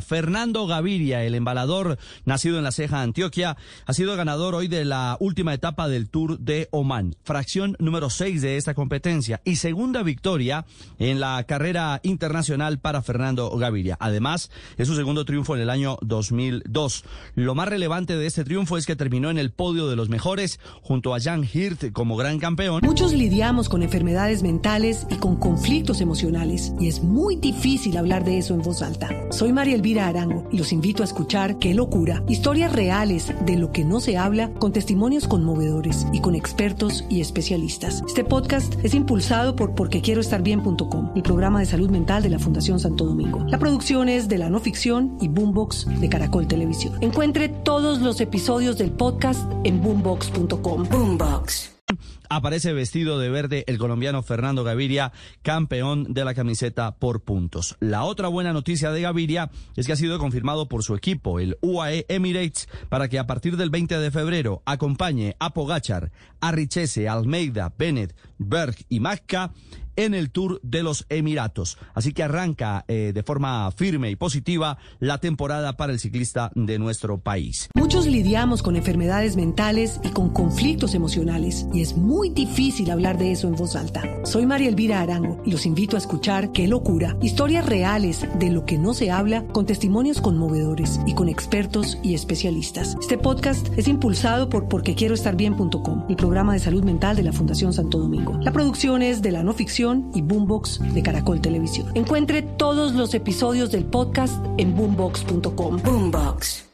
Fernando Gaviria, el embalador nacido en la Ceja, Antioquia, ha sido ganador hoy de la última etapa del Tour de Oman, fracción número 6 de esta competencia y segunda victoria en la carrera internacional para Fernando Gaviria. Además, es su segundo triunfo en el año 2002. Lo más relevante de este triunfo es que terminó en el podio de los mejores junto a Jan Hirt como gran campeón. Muchos lidiamos con enfermedades mentales y con conflictos emocionales y es muy difícil hablar de eso en voz alta. Soy María Elvira Arango y los invito a escuchar Qué locura, historias reales de lo que no se habla con testimonios conmovedores y con expertos y especialistas. Este podcast es impulsado por porquequieroestarbien.com, el programa de salud mental de la Fundación Santo Domingo. La producción es de la no ficción y Boombox de Caracol Televisión. Encuentre todos los episodios del podcast en boombox.com. Boombox. Aparece vestido de verde el colombiano Fernando Gaviria, campeón de la camiseta por puntos. La otra buena noticia de Gaviria es que ha sido confirmado por su equipo, el UAE Emirates, para que a partir del 20 de febrero acompañe a Pogachar, a Richese, Almeida, Bennett, Berg y Macca en el Tour de los Emiratos. Así que arranca eh, de forma firme y positiva la temporada para el ciclista de nuestro país. Muchos lidiamos con enfermedades mentales y con conflictos emocionales y es muy difícil hablar de eso en voz alta. Soy María Elvira Arango y los invito a escuchar Qué locura, historias reales de lo que no se habla con testimonios conmovedores y con expertos y especialistas. Este podcast es impulsado por porquequieroestarbien.com, el programa de salud mental de la Fundación Santo Domingo. La producción es de la no ficción y Boombox de Caracol Televisión. Encuentre todos los episodios del podcast en boombox.com. Boombox.